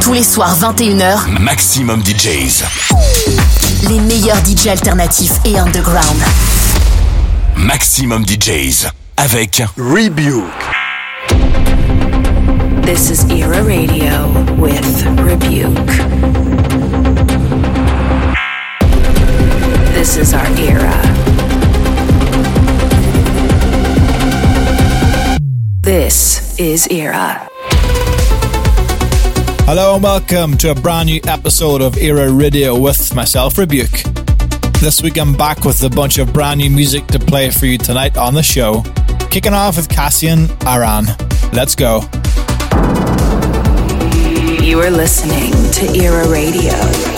Tous les soirs 21h, Maximum DJs. les meilleurs DJ alternatifs et underground. Maximum DJs. Avec Rebuke. This is Era Radio with Rebuke. This is our era. This is Era. Hello and welcome to a brand new episode of Era Radio with myself, Rebüke. This week I'm back with a bunch of brand new music to play for you tonight on the show. Kicking off with Cassian Aran. Let's go. You are listening to Era Radio.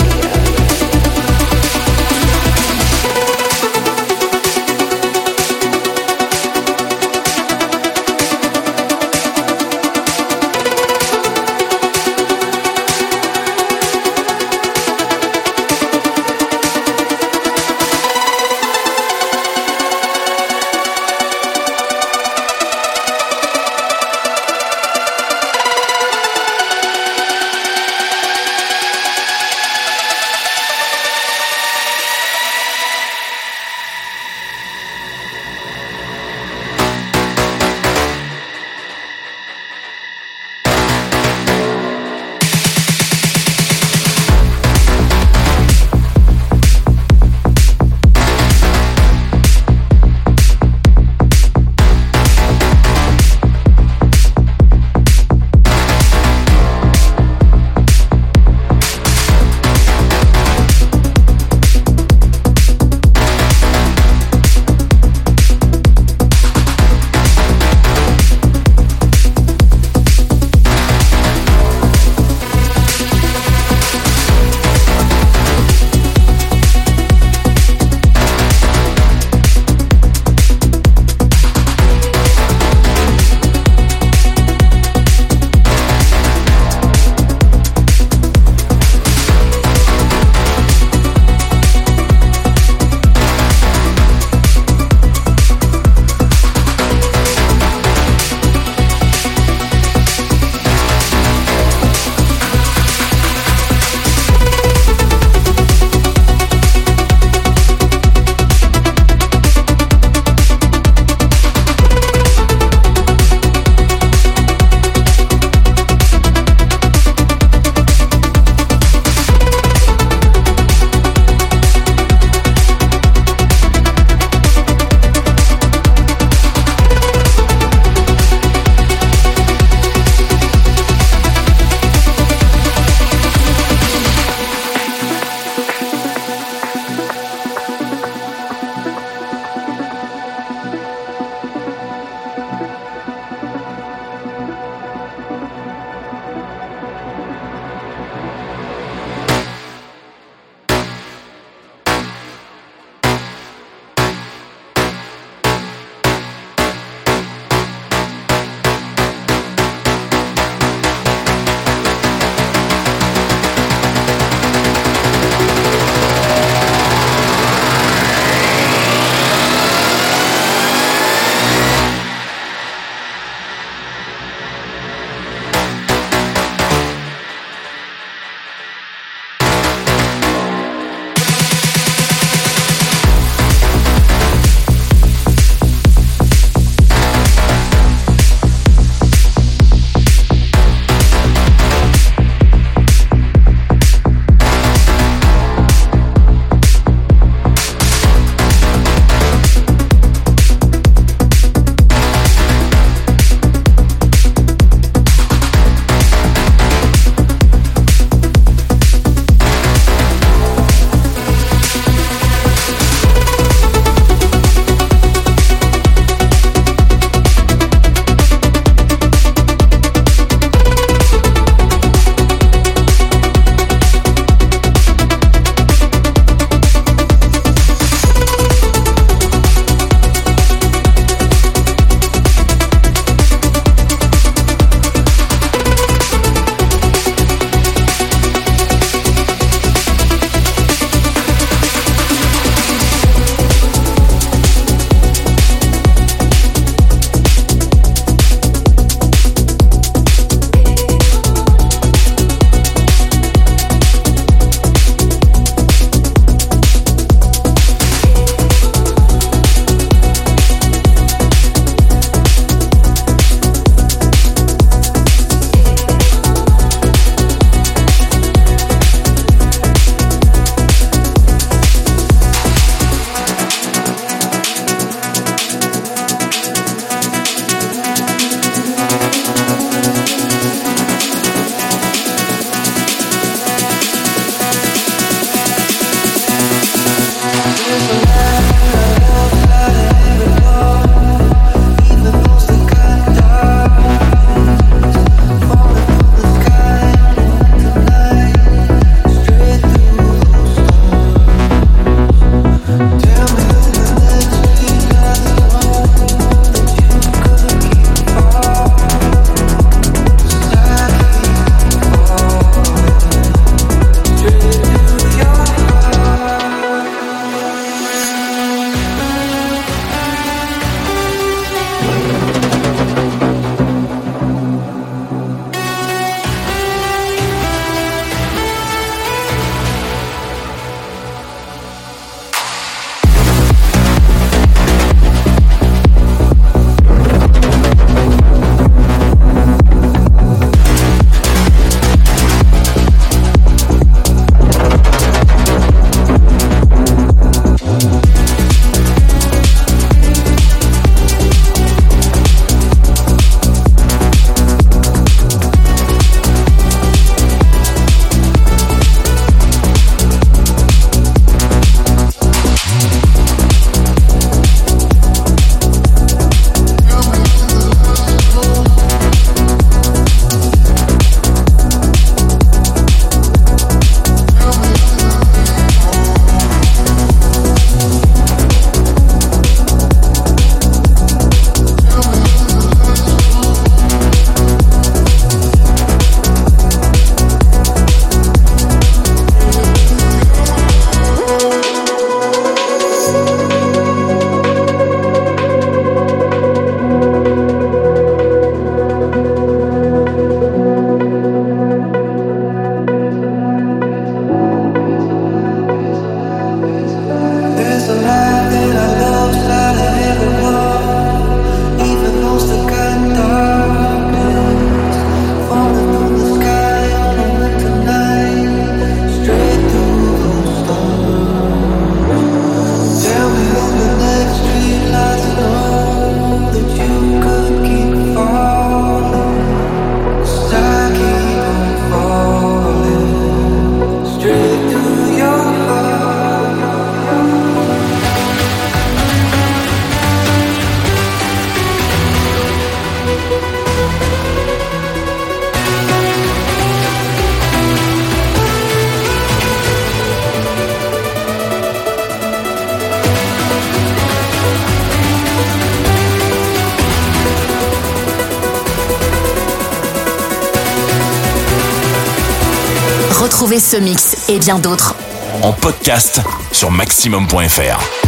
Bien d'autres en podcast sur maximum.fr.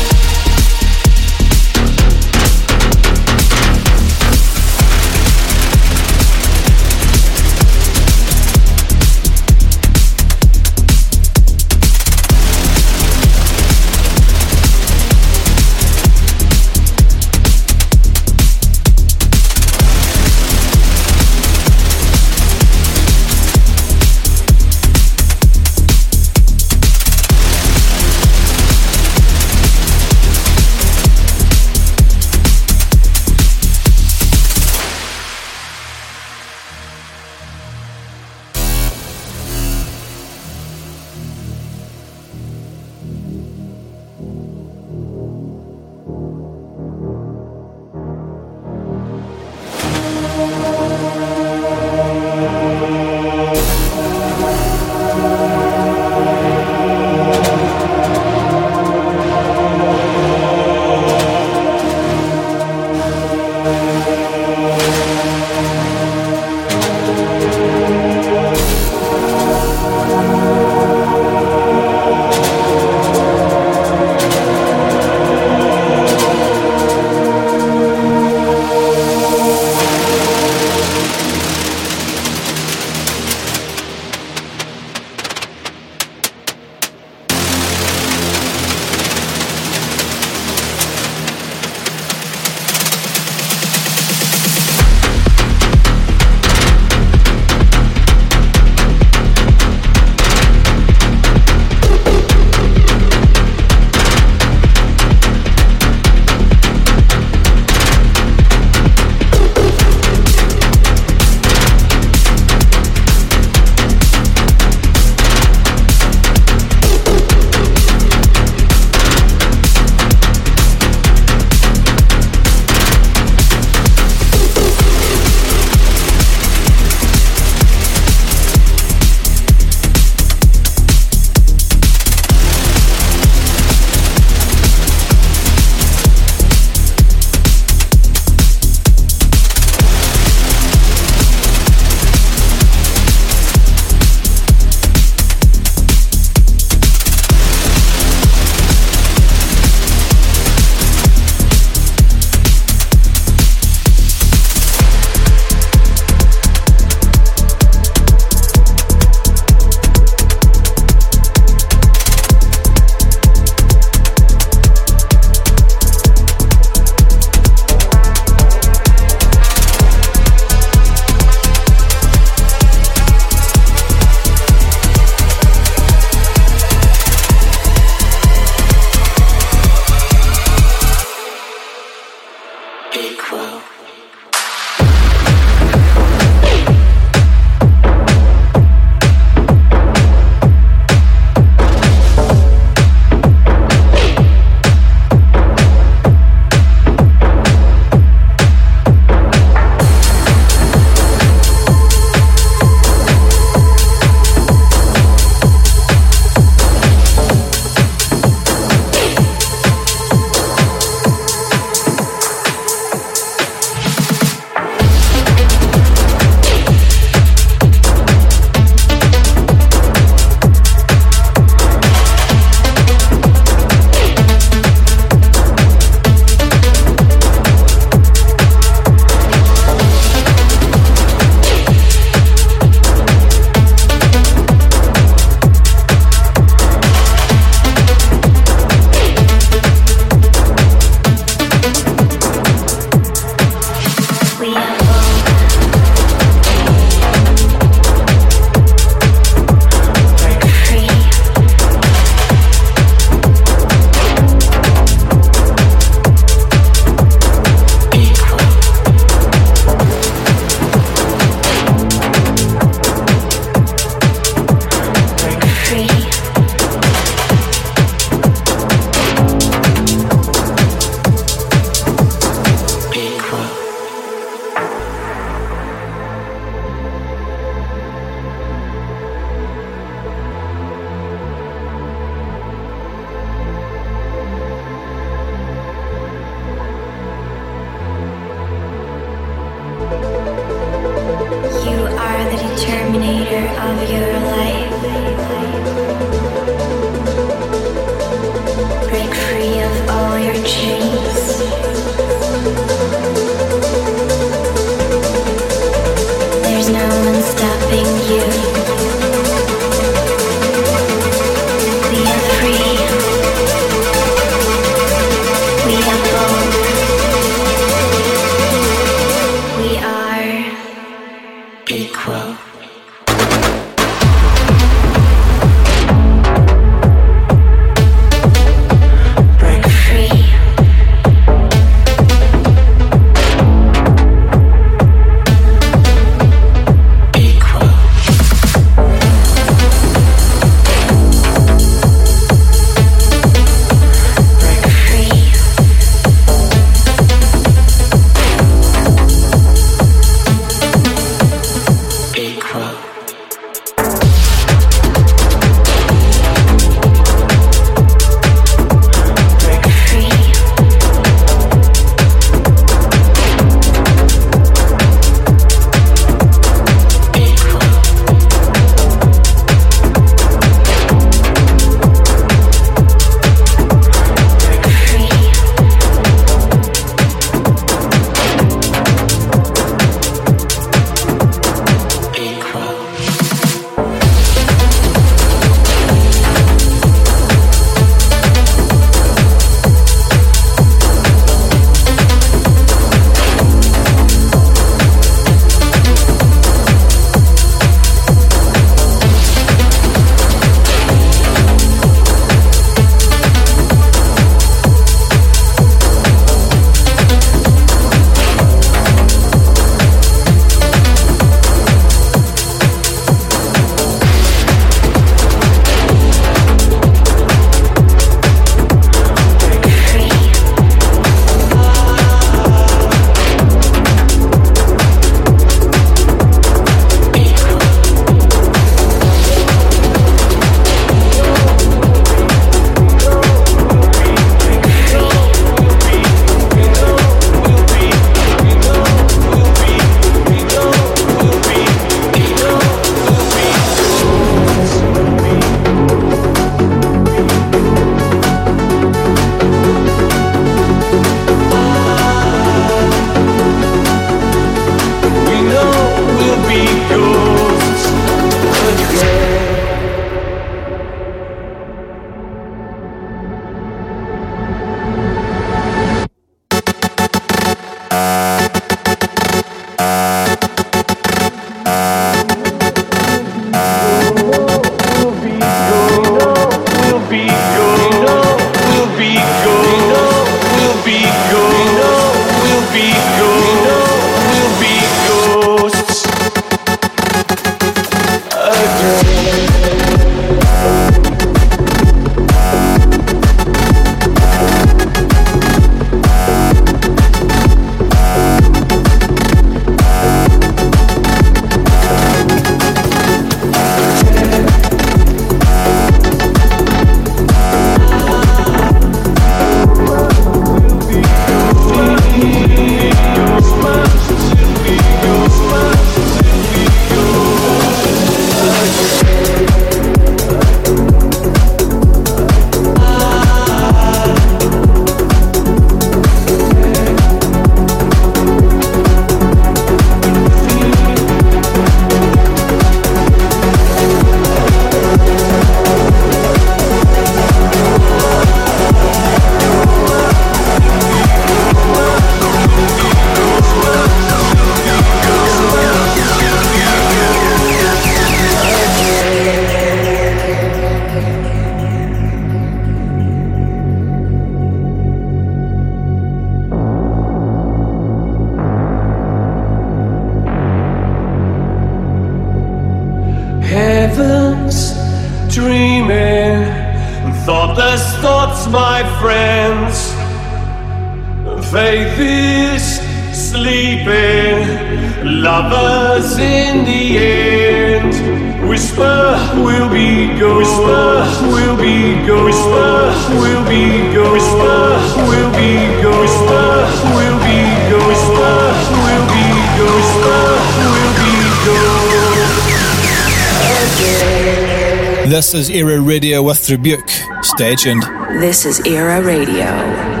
This is Era Radio with Rebüke. Stay tuned. This is Era Radio.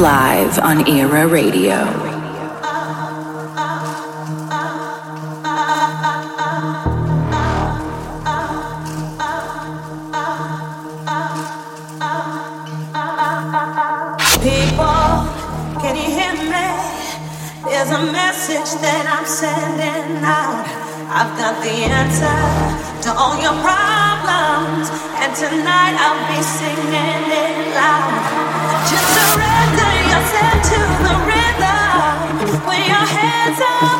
Live on Era Radio. Radio, can you hear me? There's a message that I'm sending out. I've got the answer to all your problems, and tonight I'll be singing it loud. Just surrender yourself to the rhythm, put your hands up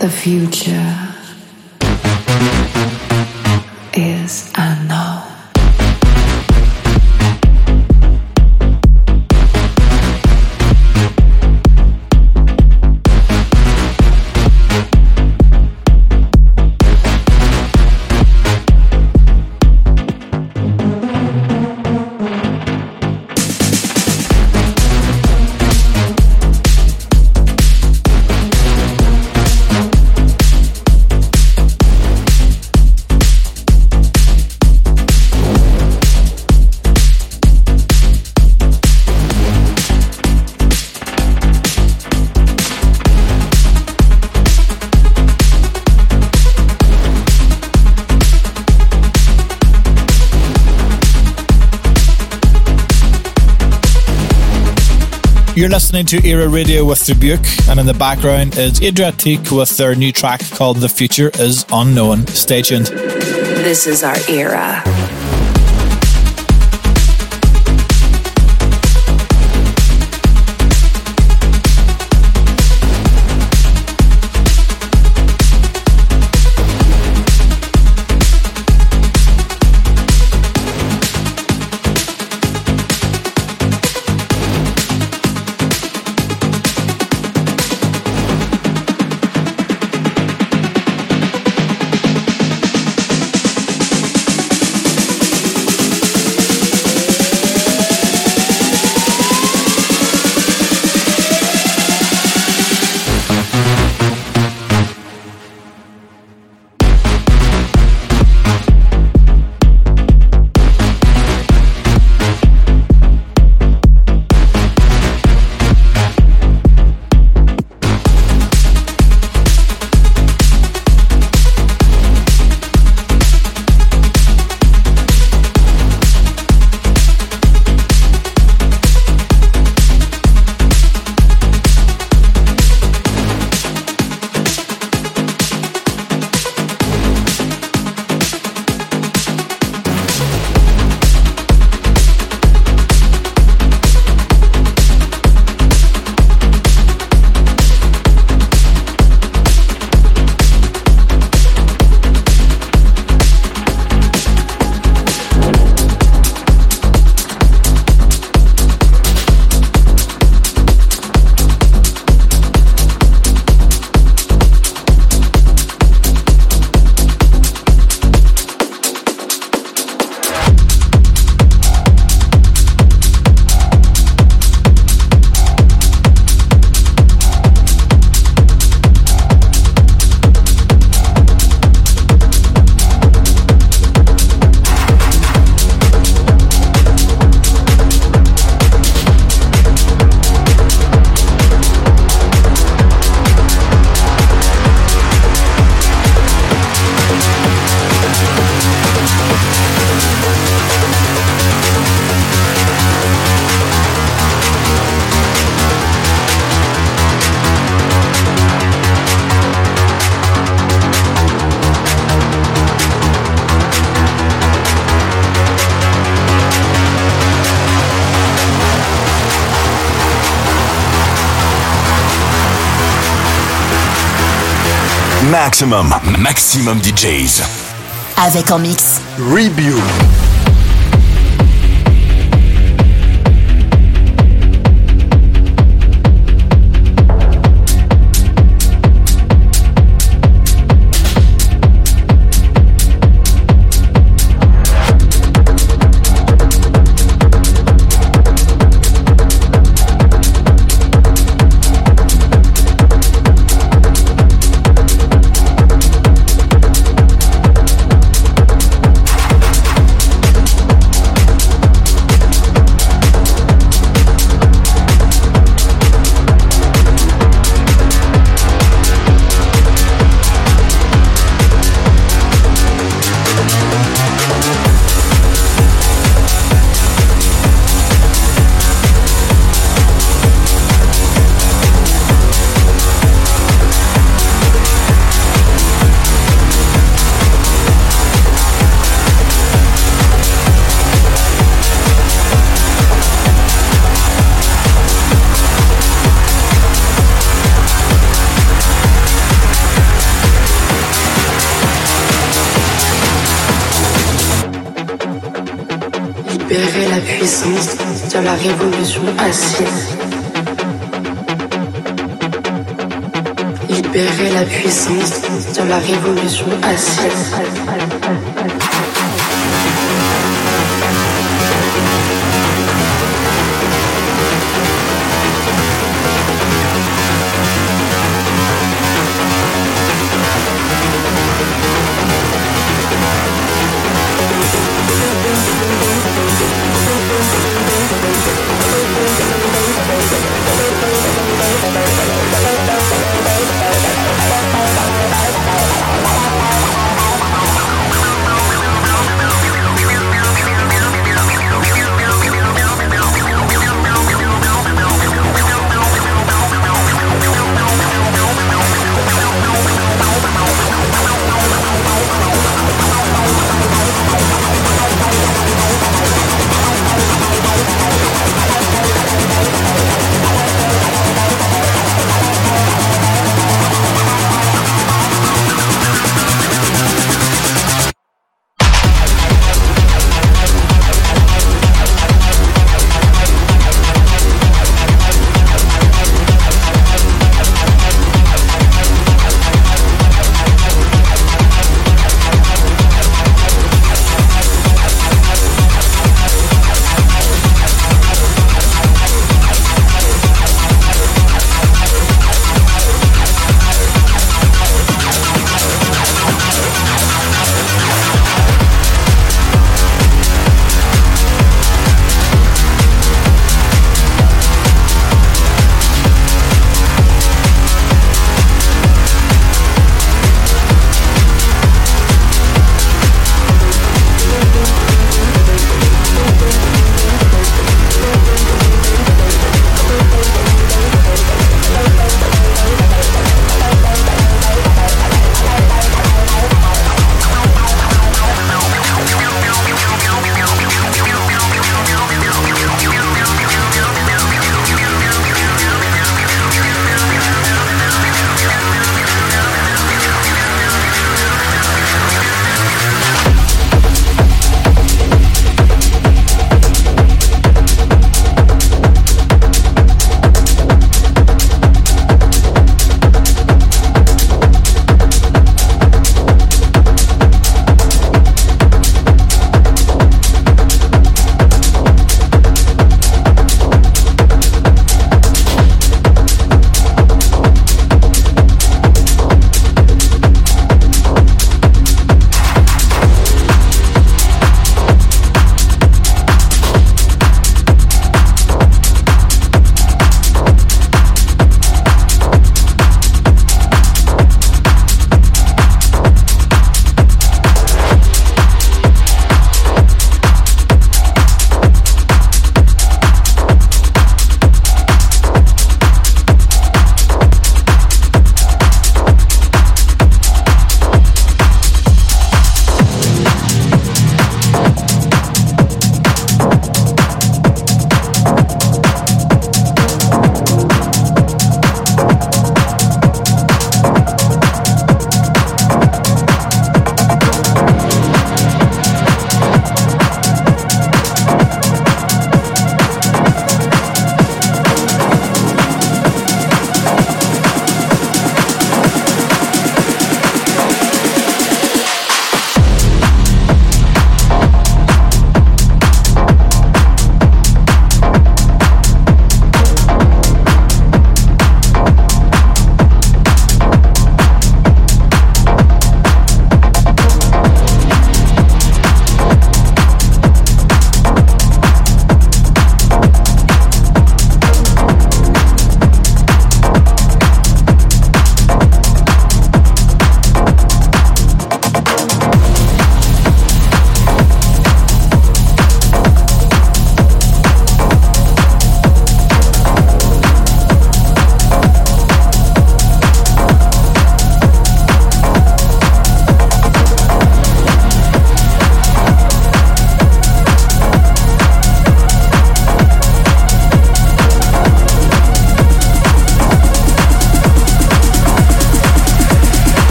The future is. You're listening to Era Radio with Rebüke, and in the background is Adriatique with their new track called The Future is Unknown. Stay tuned. This is our era. Maximum, maximum DJs. Avec en mix. mesurer la puissance de la révolution assise. Libérer la puissance de la révolution assise.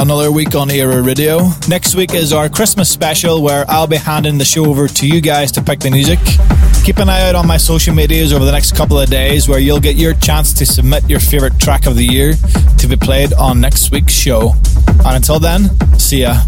Another week on Era Radio. Next week is our Christmas special where I'll be handing the show over to you guys to pick the music. Keep an eye out on my social medias over the next couple of days where you'll get your chance to submit your favourite track of the year to be played on next week's show. And until then, see ya.